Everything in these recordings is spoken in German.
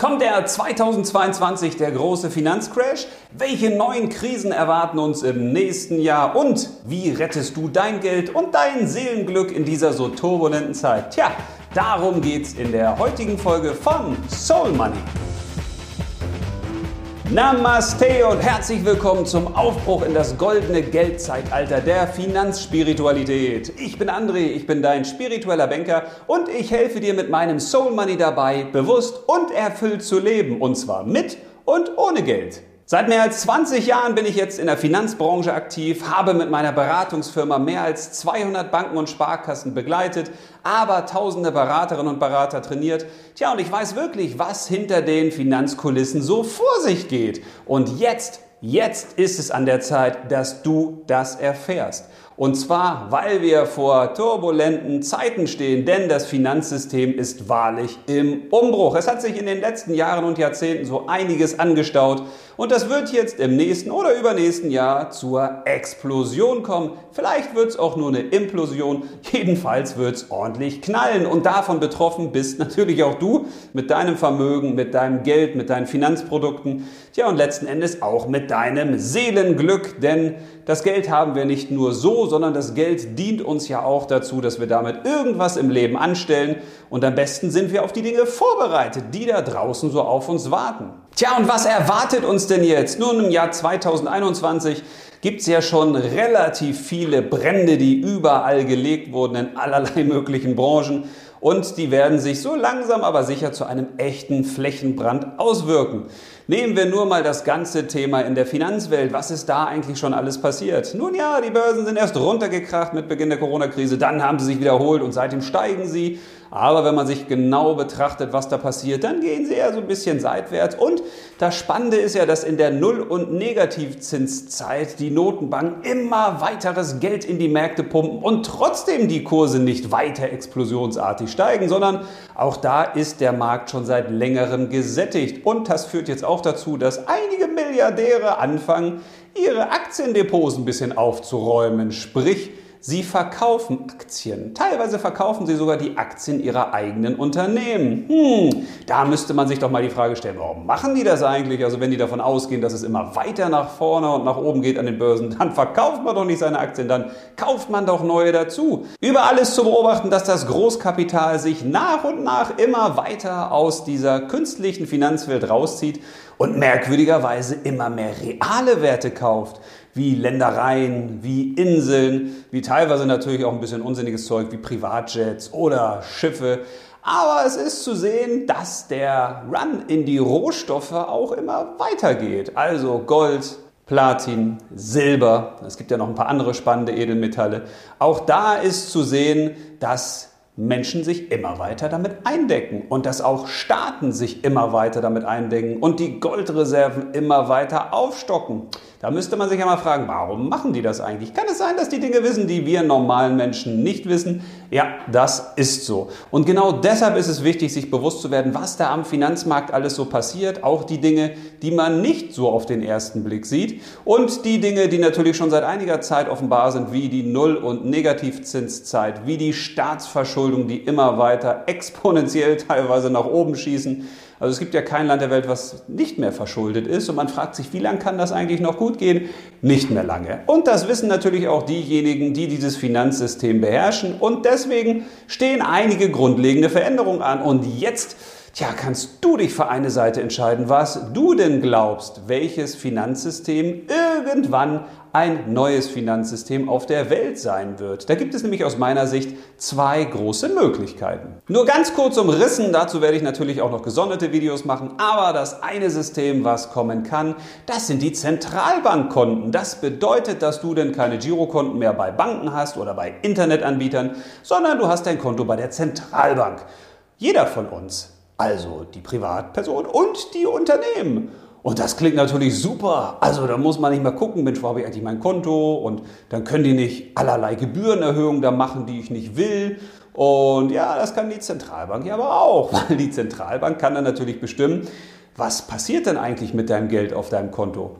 Kommt der 2022 der große Finanzcrash? Welche neuen Krisen erwarten uns im nächsten Jahr? Und wie rettest du dein Geld und dein Seelenglück in dieser so turbulenten Zeit? Tja, darum geht's in der heutigen Folge von Soul Money. Namaste und herzlich willkommen zum Aufbruch in das goldene Geldzeitalter der Finanzspiritualität. Ich bin André, ich bin dein spiritueller Banker und ich helfe dir mit meinem Soul Money dabei, bewusst und erfüllt zu leben und zwar mit und ohne Geld. Seit mehr als 20 Jahren bin ich jetzt in der Finanzbranche aktiv, habe mit meiner Beratungsfirma mehr als 200 Banken und Sparkassen begleitet, aber tausende Beraterinnen und Berater trainiert. Tja, und ich weiß wirklich, was hinter den Finanzkulissen so vor sich geht. Und jetzt, jetzt ist es an der Zeit, dass du das erfährst. Und zwar, weil wir vor turbulenten Zeiten stehen, denn das Finanzsystem ist wahrlich im Umbruch. Es hat sich in den letzten Jahren und Jahrzehnten so einiges angestaut und das wird jetzt im nächsten oder übernächsten Jahr zur Explosion kommen. Vielleicht wird es auch nur eine Implosion. Jedenfalls wird es ordentlich knallen. Und davon betroffen bist natürlich auch du mit deinem Vermögen, mit deinem Geld, mit deinen Finanzprodukten. Tja, und letzten Endes auch mit deinem Seelenglück. Denn das Geld haben wir nicht nur so, sondern das Geld dient uns ja auch dazu, dass wir damit irgendwas im Leben anstellen. Und am besten sind wir auf die Dinge vorbereitet, die da draußen so auf uns warten. Tja, und was erwartet uns denn jetzt? Nun im Jahr 2021 gibt es ja schon relativ viele Brände, die überall gelegt wurden in allerlei möglichen Branchen. Und die werden sich so langsam aber sicher zu einem echten Flächenbrand auswirken. Nehmen wir nur mal das ganze Thema in der Finanzwelt. Was ist da eigentlich schon alles passiert? Nun ja, die Börsen sind erst runtergekracht mit Beginn der Corona-Krise, dann haben sie sich wiederholt und seitdem steigen sie. Aber wenn man sich genau betrachtet, was da passiert, dann gehen sie eher so ein bisschen seitwärts. Und das Spannende ist ja, dass in der Null- und Negativzinszeit die Notenbanken immer weiteres Geld in die Märkte pumpen und trotzdem die Kurse nicht weiter explosionsartig steigen, sondern auch da ist der Markt schon seit längerem gesättigt. Und das führt jetzt auch dazu, dass einige Milliardäre anfangen, ihre Aktiendepots ein bisschen aufzuräumen. Sprich, Sie verkaufen Aktien. Teilweise verkaufen sie sogar die Aktien ihrer eigenen Unternehmen. Hm, da müsste man sich doch mal die Frage stellen, warum machen die das eigentlich? Also wenn die davon ausgehen, dass es immer weiter nach vorne und nach oben geht an den Börsen, dann verkauft man doch nicht seine Aktien, dann kauft man doch neue dazu. Überall ist zu beobachten, dass das Großkapital sich nach und nach immer weiter aus dieser künstlichen Finanzwelt rauszieht und merkwürdigerweise immer mehr reale Werte kauft wie Ländereien, wie Inseln, wie teilweise natürlich auch ein bisschen unsinniges Zeug wie Privatjets oder Schiffe. Aber es ist zu sehen, dass der Run in die Rohstoffe auch immer weitergeht. Also Gold, Platin, Silber, es gibt ja noch ein paar andere spannende Edelmetalle. Auch da ist zu sehen, dass Menschen sich immer weiter damit eindecken und dass auch Staaten sich immer weiter damit eindecken und die Goldreserven immer weiter aufstocken. Da müsste man sich ja mal fragen, warum machen die das eigentlich? Kann es sein, dass die Dinge wissen, die wir normalen Menschen nicht wissen? Ja, das ist so. Und genau deshalb ist es wichtig, sich bewusst zu werden, was da am Finanzmarkt alles so passiert. Auch die Dinge, die man nicht so auf den ersten Blick sieht. Und die Dinge, die natürlich schon seit einiger Zeit offenbar sind, wie die Null- und Negativzinszeit, wie die Staatsverschuldung, die immer weiter exponentiell teilweise nach oben schießen also es gibt ja kein Land der Welt, was nicht mehr verschuldet ist. Und man fragt sich, wie lange kann das eigentlich noch gut gehen? Nicht mehr lange. Und das wissen natürlich auch diejenigen, die dieses Finanzsystem beherrschen. Und deswegen stehen einige grundlegende Veränderungen an. Und jetzt Tja, kannst du dich für eine Seite entscheiden, was du denn glaubst, welches Finanzsystem irgendwann ein neues Finanzsystem auf der Welt sein wird. Da gibt es nämlich aus meiner Sicht zwei große Möglichkeiten. Nur ganz kurz umrissen, dazu werde ich natürlich auch noch gesonderte Videos machen, aber das eine System, was kommen kann, das sind die Zentralbankkonten. Das bedeutet, dass du denn keine Girokonten mehr bei Banken hast oder bei Internetanbietern, sondern du hast dein Konto bei der Zentralbank. Jeder von uns also die Privatperson und die Unternehmen. Und das klingt natürlich super. Also da muss man nicht mehr gucken, Mensch, wo habe ich eigentlich mein Konto? Und dann können die nicht allerlei Gebührenerhöhungen da machen, die ich nicht will. Und ja, das kann die Zentralbank ja aber auch, weil die Zentralbank kann dann natürlich bestimmen, was passiert denn eigentlich mit deinem Geld auf deinem Konto?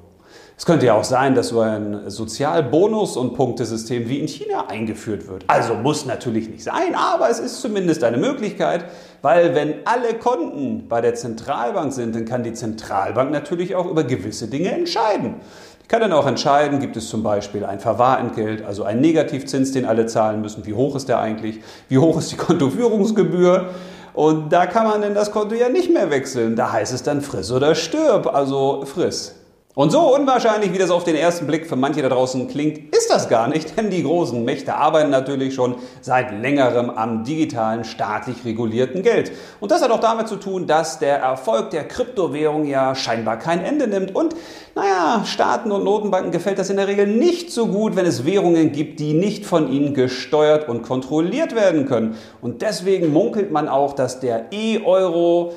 Es könnte ja auch sein, dass so ein Sozialbonus- und Punktesystem wie in China eingeführt wird. Also muss natürlich nicht sein, aber es ist zumindest eine Möglichkeit, Weil wenn alle Konten bei der Zentralbank sind, dann kann die Zentralbank natürlich auch über gewisse Dinge entscheiden. Die kann dann auch entscheiden, gibt es zum Beispiel ein Verwahrentgelt, also einen Negativzins, den alle zahlen müssen. Wie hoch ist der eigentlich? Wie hoch ist die Kontoführungsgebühr? Und da kann man denn das Konto ja nicht mehr wechseln. Da heißt es dann friss oder stirb, also friss. Und so unwahrscheinlich, wie das auf den ersten Blick für manche da draußen klingt, ist das gar nicht, denn die großen Mächte arbeiten natürlich schon seit längerem am digitalen, staatlich regulierten Geld. Und das hat auch damit zu tun, dass der Erfolg der Kryptowährung ja scheinbar kein Ende nimmt. Und naja, Staaten und Notenbanken gefällt das in der Regel nicht so gut, wenn es Währungen gibt, die nicht von ihnen gesteuert und kontrolliert werden können. Und deswegen munkelt man auch, dass der E-Euro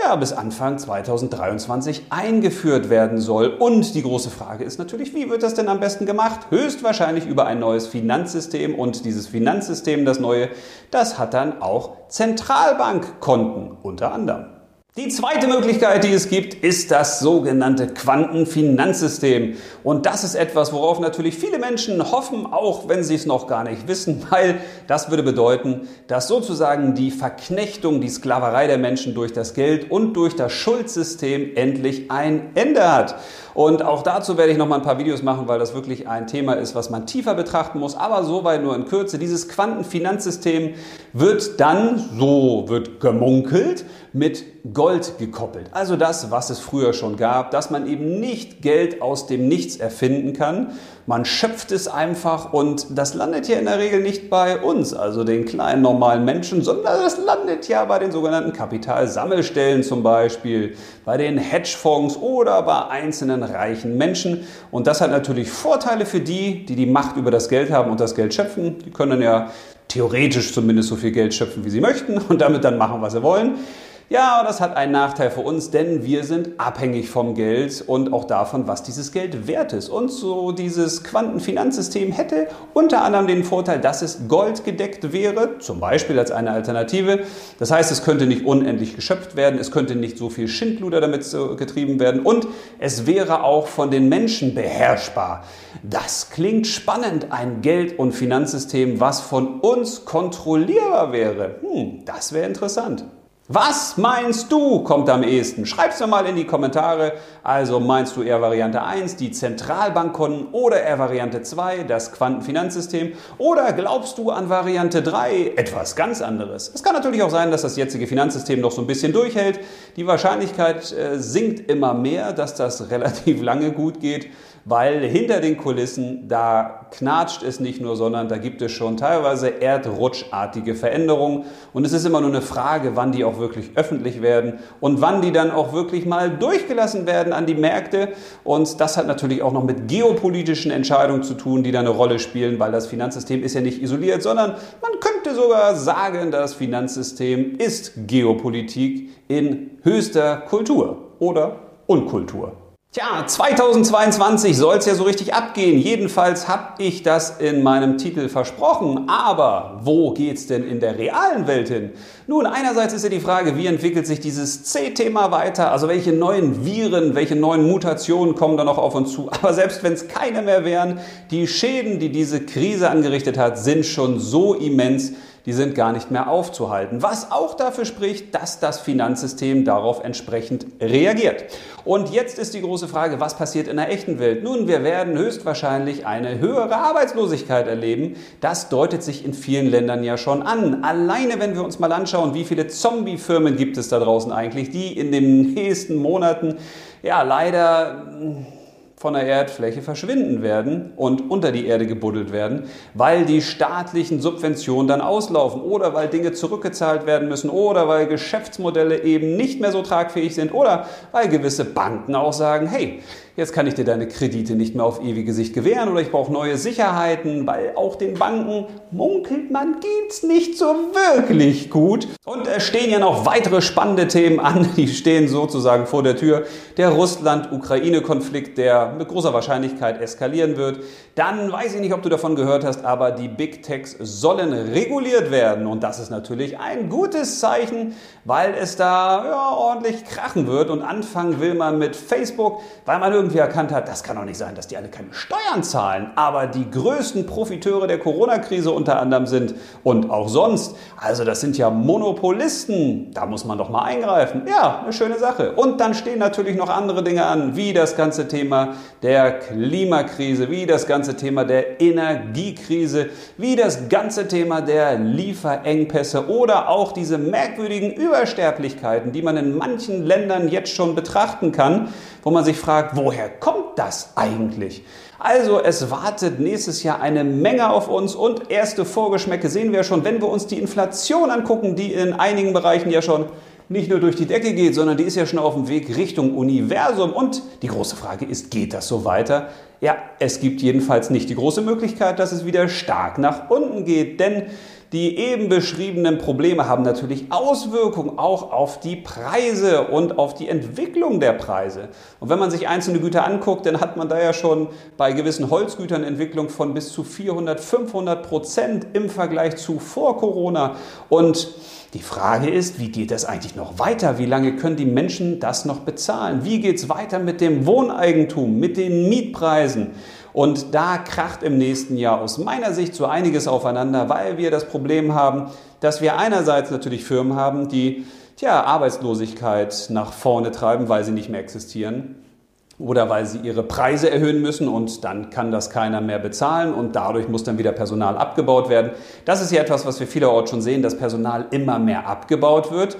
ja, bis Anfang 2023 eingeführt werden soll. Und die große Frage ist natürlich, wie wird das denn am besten gemacht? Höchstwahrscheinlich über ein neues Finanzsystem. Und dieses Finanzsystem, das neue, das hat dann auch Zentralbankkonten unter anderem. Die zweite Möglichkeit, die es gibt, ist das sogenannte Quantenfinanzsystem. Und das ist etwas, worauf natürlich viele Menschen hoffen, auch wenn sie es noch gar nicht wissen, weil das würde bedeuten, dass sozusagen die Verknechtung, die Sklaverei der Menschen durch das Geld und durch das Schuldsystem endlich ein Ende hat. Und auch dazu werde ich noch mal ein paar Videos machen, weil das wirklich ein Thema ist, was man tiefer betrachten muss. Aber soweit nur in Kürze. Dieses Quantenfinanzsystem wird dann, so wird gemunkelt, mit Gold gekoppelt. Also das, was es früher schon gab, dass man eben nicht Geld aus dem Nichts erfinden kann. Man schöpft es einfach und das landet hier in der Regel nicht bei uns, also den kleinen normalen Menschen, sondern das landet ja bei den sogenannten Kapitalsammelstellen zum Beispiel, bei den Hedgefonds oder bei einzelnen reichen Menschen. Und das hat natürlich Vorteile für die, die die Macht über das Geld haben und das Geld schöpfen. Die können ja theoretisch zumindest so viel Geld schöpfen, wie sie möchten und damit dann machen, was sie wollen. Ja, das hat einen Nachteil für uns, denn wir sind abhängig vom Geld und auch davon, was dieses Geld wert ist. Und so dieses Quantenfinanzsystem hätte unter anderem den Vorteil, dass es goldgedeckt wäre, zum Beispiel als eine Alternative. Das heißt, es könnte nicht unendlich geschöpft werden, es könnte nicht so viel Schindluder damit getrieben werden und es wäre auch von den Menschen beherrschbar. Das klingt spannend, ein Geld- und Finanzsystem, was von uns kontrollierbar wäre. Hm, das wäre interessant. Was meinst du kommt am ehesten? Schreib's mir mal in die Kommentare. Also meinst du eher Variante 1, die Zentralbankkonten oder eher Variante 2, das Quantenfinanzsystem? Oder glaubst du an Variante 3 etwas ganz anderes? Es kann natürlich auch sein, dass das jetzige Finanzsystem noch so ein bisschen durchhält. Die Wahrscheinlichkeit äh, sinkt immer mehr, dass das relativ lange gut geht weil hinter den Kulissen, da knatscht es nicht nur, sondern da gibt es schon teilweise erdrutschartige Veränderungen. Und es ist immer nur eine Frage, wann die auch wirklich öffentlich werden und wann die dann auch wirklich mal durchgelassen werden an die Märkte. Und das hat natürlich auch noch mit geopolitischen Entscheidungen zu tun, die da eine Rolle spielen, weil das Finanzsystem ist ja nicht isoliert, sondern man könnte sogar sagen, das Finanzsystem ist Geopolitik in höchster Kultur oder Unkultur. Tja, 2022 soll es ja so richtig abgehen. Jedenfalls habe ich das in meinem Titel versprochen. Aber wo geht's denn in der realen Welt hin? Nun, einerseits ist ja die Frage, wie entwickelt sich dieses C-Thema weiter? Also welche neuen Viren, welche neuen Mutationen kommen da noch auf uns zu? Aber selbst wenn es keine mehr wären, die Schäden, die diese Krise angerichtet hat, sind schon so immens, die sind gar nicht mehr aufzuhalten. Was auch dafür spricht, dass das Finanzsystem darauf entsprechend reagiert. Und jetzt ist die große Frage, was passiert in der echten Welt? Nun, wir werden höchstwahrscheinlich eine höhere Arbeitslosigkeit erleben. Das deutet sich in vielen Ländern ja schon an. Alleine, wenn wir uns mal anschauen, wie viele Zombie-Firmen gibt es da draußen eigentlich, die in den nächsten Monaten ja leider von der Erdfläche verschwinden werden und unter die Erde gebuddelt werden, weil die staatlichen Subventionen dann auslaufen oder weil Dinge zurückgezahlt werden müssen oder weil Geschäftsmodelle eben nicht mehr so tragfähig sind oder weil gewisse Banken auch sagen, hey, jetzt kann ich dir deine Kredite nicht mehr auf ewige Sicht gewähren oder ich brauche neue Sicherheiten, weil auch den Banken munkelt man geht's nicht so wirklich gut. Und es stehen ja noch weitere spannende Themen an, die stehen sozusagen vor der Tür. Der Russland-Ukraine-Konflikt, der mit großer Wahrscheinlichkeit eskalieren wird. Dann weiß ich nicht, ob du davon gehört hast, aber die Big Techs sollen reguliert werden. Und das ist natürlich ein gutes Zeichen, weil es da ja, ordentlich krachen wird. Und anfangen will man mit Facebook, weil man irgendwie erkannt hat, das kann doch nicht sein, dass die alle keine Steuern zahlen. Aber die größten Profiteure der Corona-Krise unter anderem sind und auch sonst. Also das sind ja Monopolisten. Da muss man doch mal eingreifen. Ja, eine schöne Sache. Und dann stehen natürlich noch andere Dinge an, wie das ganze Thema der Klimakrise, wie das ganze Thema der Energiekrise, wie das ganze Thema der Lieferengpässe oder auch diese merkwürdigen Übersterblichkeiten, die man in manchen Ländern jetzt schon betrachten kann, wo man sich fragt, woher kommt das eigentlich? Also es wartet nächstes Jahr eine Menge auf uns und erste Vorgeschmäcke sehen wir schon, wenn wir uns die Inflation angucken, die in einigen Bereichen ja schon nicht nur durch die Decke geht, sondern die ist ja schon auf dem Weg Richtung Universum. Und die große Frage ist, geht das so weiter? Ja, es gibt jedenfalls nicht die große Möglichkeit, dass es wieder stark nach unten geht, denn die eben beschriebenen Probleme haben natürlich Auswirkungen auch auf die Preise und auf die Entwicklung der Preise. Und wenn man sich einzelne Güter anguckt, dann hat man da ja schon bei gewissen Holzgütern Entwicklung von bis zu 400, 500 Prozent im Vergleich zu vor Corona. Und die Frage ist, wie geht das eigentlich noch weiter? Wie lange können die Menschen das noch bezahlen? Wie geht es weiter mit dem Wohneigentum, mit den Mietpreisen? Und da kracht im nächsten Jahr aus meiner Sicht so einiges aufeinander, weil wir das Problem haben, dass wir einerseits natürlich Firmen haben, die tja, Arbeitslosigkeit nach vorne treiben, weil sie nicht mehr existieren oder weil sie ihre Preise erhöhen müssen und dann kann das keiner mehr bezahlen und dadurch muss dann wieder Personal abgebaut werden. Das ist ja etwas, was wir vielerorts schon sehen, dass Personal immer mehr abgebaut wird.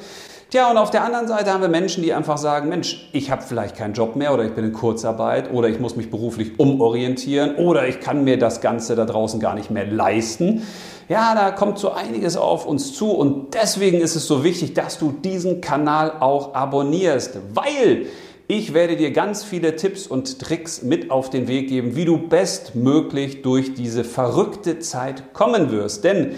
Tja, und auf der anderen Seite haben wir Menschen, die einfach sagen, Mensch, ich habe vielleicht keinen Job mehr oder ich bin in Kurzarbeit oder ich muss mich beruflich umorientieren oder ich kann mir das Ganze da draußen gar nicht mehr leisten. Ja, da kommt so einiges auf uns zu und deswegen ist es so wichtig, dass du diesen Kanal auch abonnierst, weil ich werde dir ganz viele Tipps und Tricks mit auf den Weg geben, wie du bestmöglich durch diese verrückte Zeit kommen wirst. Denn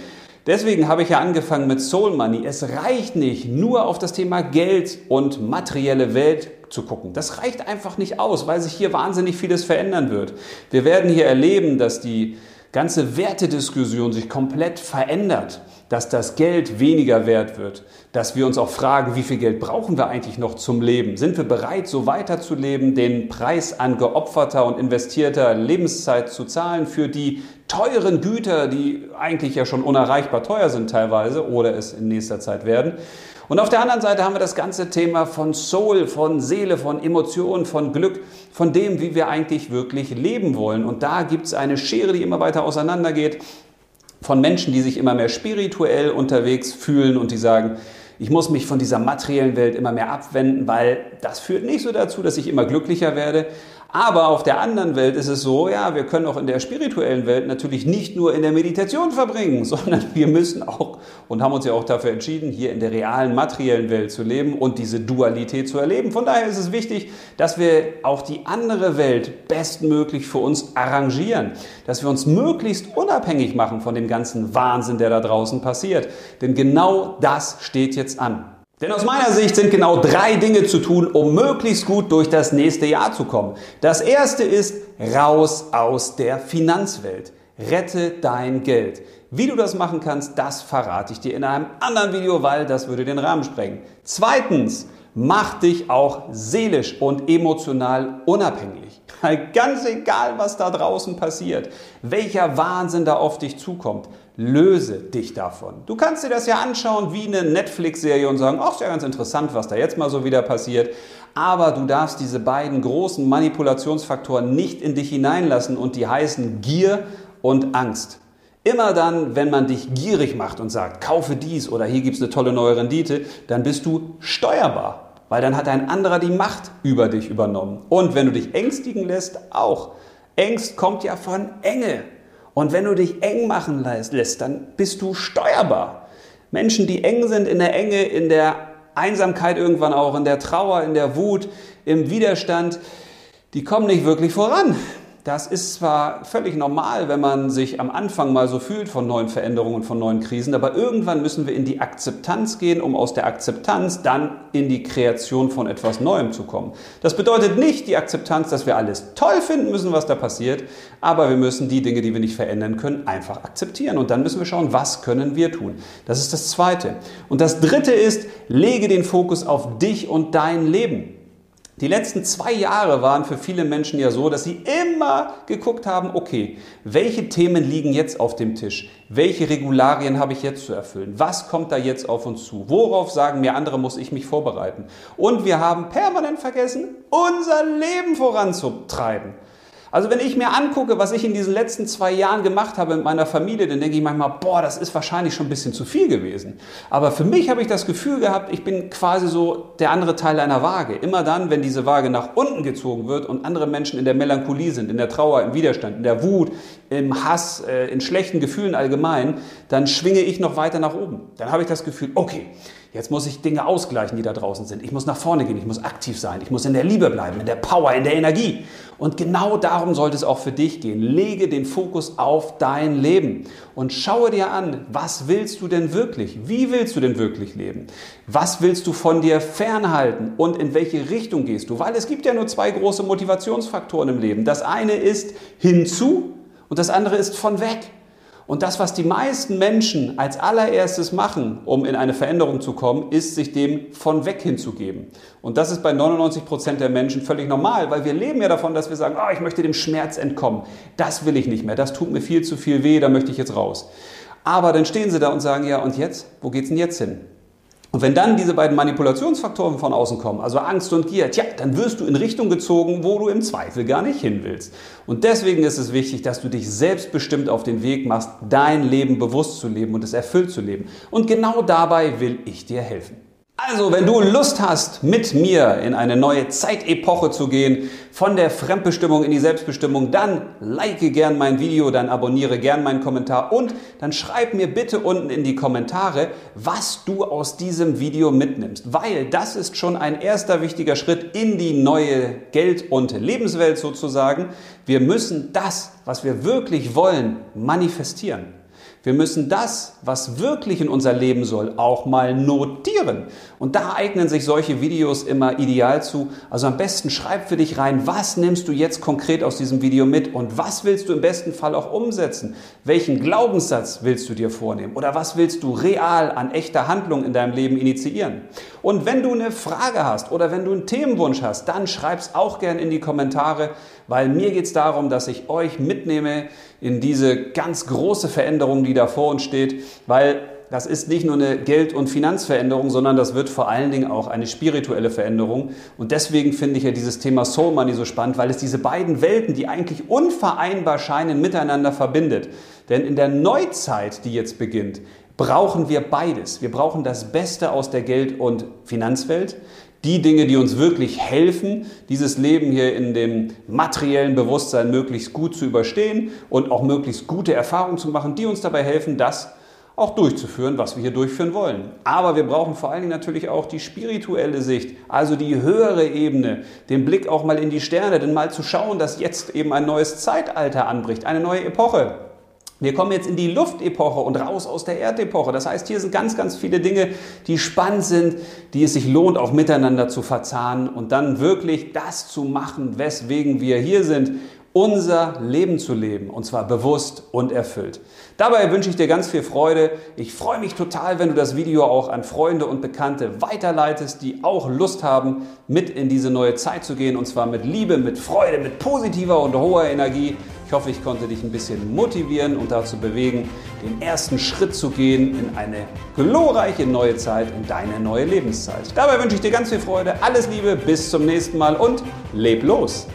deswegen habe ich ja angefangen mit Soul Money. Es reicht nicht, nur auf das Thema Geld und materielle Welt zu gucken. Das reicht einfach nicht aus, weil sich hier wahnsinnig vieles verändern wird. Wir werden hier erleben, dass die ganze Wertediskussion sich komplett verändert, dass das Geld weniger wert wird, dass wir uns auch fragen, wie viel Geld brauchen wir eigentlich noch zum Leben? Sind wir bereit, so weiterzuleben, den Preis an geopferter und investierter Lebenszeit zu zahlen für die teuren Güter, die eigentlich ja schon unerreichbar teuer sind teilweise oder es in nächster Zeit werden? Und auf der anderen Seite haben wir das ganze Thema von Soul, von Seele, von Emotionen, von Glück, von dem, wie wir eigentlich wirklich leben wollen. Und da gibt es eine Schere, die immer weiter auseinandergeht, von Menschen, die sich immer mehr spirituell unterwegs fühlen und die sagen, ich muss mich von dieser materiellen Welt immer mehr abwenden, weil das führt nicht so dazu, dass ich immer glücklicher werde. Aber auf der anderen Welt ist es so, ja, wir können auch in der spirituellen Welt natürlich nicht nur in der Meditation verbringen, sondern wir müssen auch und haben uns ja auch dafür entschieden, hier in der realen materiellen Welt zu leben und diese Dualität zu erleben. Von daher ist es wichtig, dass wir auch die andere Welt bestmöglich für uns arrangieren, dass wir uns möglichst unabhängig machen von dem ganzen Wahnsinn, der da draußen passiert. Denn genau das steht jetzt an. Denn aus meiner Sicht sind genau drei Dinge zu tun, um möglichst gut durch das nächste Jahr zu kommen. Das erste ist raus aus der Finanzwelt. Rette dein Geld. Wie du das machen kannst, das verrate ich dir in einem anderen Video, weil das würde den Rahmen sprengen. Zweitens, mach dich auch seelisch und emotional unabhängig. Ganz egal, was da draußen passiert, welcher Wahnsinn da auf dich zukommt, löse dich davon. Du kannst dir das ja anschauen wie eine Netflix-Serie und sagen, ach, ist ja ganz interessant, was da jetzt mal so wieder passiert. Aber du darfst diese beiden großen Manipulationsfaktoren nicht in dich hineinlassen und die heißen Gier und Angst. Immer dann, wenn man dich gierig macht und sagt, kaufe dies oder hier gibt es eine tolle neue Rendite, dann bist du steuerbar weil dann hat ein anderer die Macht über dich übernommen. Und wenn du dich ängstigen lässt, auch. Ängst kommt ja von Enge. Und wenn du dich eng machen lässt, dann bist du steuerbar. Menschen, die eng sind in der Enge, in der Einsamkeit irgendwann auch, in der Trauer, in der Wut, im Widerstand, die kommen nicht wirklich voran. Das ist zwar völlig normal, wenn man sich am Anfang mal so fühlt von neuen Veränderungen und von neuen Krisen, aber irgendwann müssen wir in die Akzeptanz gehen, um aus der Akzeptanz dann in die Kreation von etwas Neuem zu kommen. Das bedeutet nicht die Akzeptanz, dass wir alles toll finden müssen, was da passiert, aber wir müssen die Dinge, die wir nicht verändern können, einfach akzeptieren. Und dann müssen wir schauen, was können wir tun. Das ist das Zweite. Und das Dritte ist, lege den Fokus auf dich und dein Leben. Die letzten zwei Jahre waren für viele Menschen ja so, dass sie immer geguckt haben, okay, welche Themen liegen jetzt auf dem Tisch? Welche Regularien habe ich jetzt zu erfüllen? Was kommt da jetzt auf uns zu? Worauf sagen mir andere, muss ich mich vorbereiten? Und wir haben permanent vergessen, unser Leben voranzutreiben. Also wenn ich mir angucke, was ich in diesen letzten zwei Jahren gemacht habe mit meiner Familie, dann denke ich manchmal, boah, das ist wahrscheinlich schon ein bisschen zu viel gewesen. Aber für mich habe ich das Gefühl gehabt, ich bin quasi so der andere Teil einer Waage. Immer dann, wenn diese Waage nach unten gezogen wird und andere Menschen in der Melancholie sind, in der Trauer, im Widerstand, in der Wut, im Hass, äh, in schlechten Gefühlen allgemein, dann schwinge ich noch weiter nach oben. Dann habe ich das Gefühl, okay, Jetzt muss ich Dinge ausgleichen, die da draußen sind. Ich muss nach vorne gehen, ich muss aktiv sein, ich muss in der Liebe bleiben, in der Power, in der Energie. Und genau darum sollte es auch für dich gehen. Lege den Fokus auf dein Leben und schaue dir an, was willst du denn wirklich? Wie willst du denn wirklich leben? Was willst du von dir fernhalten und in welche Richtung gehst du? Weil es gibt ja nur zwei große Motivationsfaktoren im Leben. Das eine ist hinzu und das andere ist von weg. Und das, was die meisten Menschen als allererstes machen, um in eine Veränderung zu kommen, ist, sich dem von weg hinzugeben. Und das ist bei 99 Prozent der Menschen völlig normal, weil wir leben ja davon, dass wir sagen, oh, ich möchte dem Schmerz entkommen. Das will ich nicht mehr. Das tut mir viel zu viel weh. Da möchte ich jetzt raus. Aber dann stehen sie da und sagen, ja, und jetzt? Wo geht's denn jetzt hin? Und wenn dann diese beiden Manipulationsfaktoren von außen kommen, also Angst und Gier, tja, dann wirst du in Richtung gezogen, wo du im Zweifel gar nicht hin willst. Und deswegen ist es wichtig, dass du dich selbstbestimmt auf den Weg machst, dein Leben bewusst zu leben und es erfüllt zu leben. Und genau dabei will ich dir helfen. Also, wenn du Lust hast, mit mir in eine neue Zeitepoche zu gehen, von der Fremdbestimmung in die Selbstbestimmung, dann like gern mein Video, dann abonniere gern meinen Kommentar und dann schreib mir bitte unten in die Kommentare, was du aus diesem Video mitnimmst, weil das ist schon ein erster wichtiger Schritt in die neue Geld- und Lebenswelt sozusagen. Wir müssen das, was wir wirklich wollen, manifestieren. Wir müssen das, was wirklich in unser Leben soll, auch mal notieren. Und da eignen sich solche Videos immer ideal zu. Also am besten schreib für dich rein, was nimmst du jetzt konkret aus diesem Video mit und was willst du im besten Fall auch umsetzen? Welchen Glaubenssatz willst du dir vornehmen? Oder was willst du real an echter Handlung in deinem Leben initiieren? Und wenn du eine Frage hast oder wenn du einen Themenwunsch hast, dann schreib's auch gern in die Kommentare, weil mir geht es darum, dass ich euch mitnehme in diese ganz große Veränderung, die da vor uns steht, weil das ist nicht nur eine Geld- und Finanzveränderung, sondern das wird vor allen Dingen auch eine spirituelle Veränderung. Und deswegen finde ich ja dieses Thema Soul Money so spannend, weil es diese beiden Welten, die eigentlich unvereinbar scheinen, miteinander verbindet. Denn in der Neuzeit, die jetzt beginnt, brauchen wir beides. Wir brauchen das Beste aus der Geld- und Finanzwelt die Dinge, die uns wirklich helfen, dieses Leben hier in dem materiellen Bewusstsein möglichst gut zu überstehen und auch möglichst gute Erfahrungen zu machen, die uns dabei helfen, das auch durchzuführen, was wir hier durchführen wollen. Aber wir brauchen vor allen Dingen natürlich auch die spirituelle Sicht, also die höhere Ebene, den Blick auch mal in die Sterne, denn mal zu schauen, dass jetzt eben ein neues Zeitalter anbricht, eine neue Epoche. Wir kommen jetzt in die Luftepoche und raus aus der Erdepoche. Das heißt, hier sind ganz, ganz viele Dinge, die spannend sind, die es sich lohnt, auch miteinander zu verzahnen und dann wirklich das zu machen, weswegen wir hier sind, unser Leben zu leben und zwar bewusst und erfüllt. Dabei wünsche ich dir ganz viel Freude. Ich freue mich total, wenn du das Video auch an Freunde und Bekannte weiterleitest, die auch Lust haben, mit in diese neue Zeit zu gehen und zwar mit Liebe, mit Freude, mit positiver und hoher Energie. Ich hoffe, ich konnte dich ein bisschen motivieren und dazu bewegen, den ersten Schritt zu gehen in eine glorreiche neue Zeit, in deine neue Lebenszeit. Dabei wünsche ich dir ganz viel Freude, alles Liebe, bis zum nächsten Mal und leb los!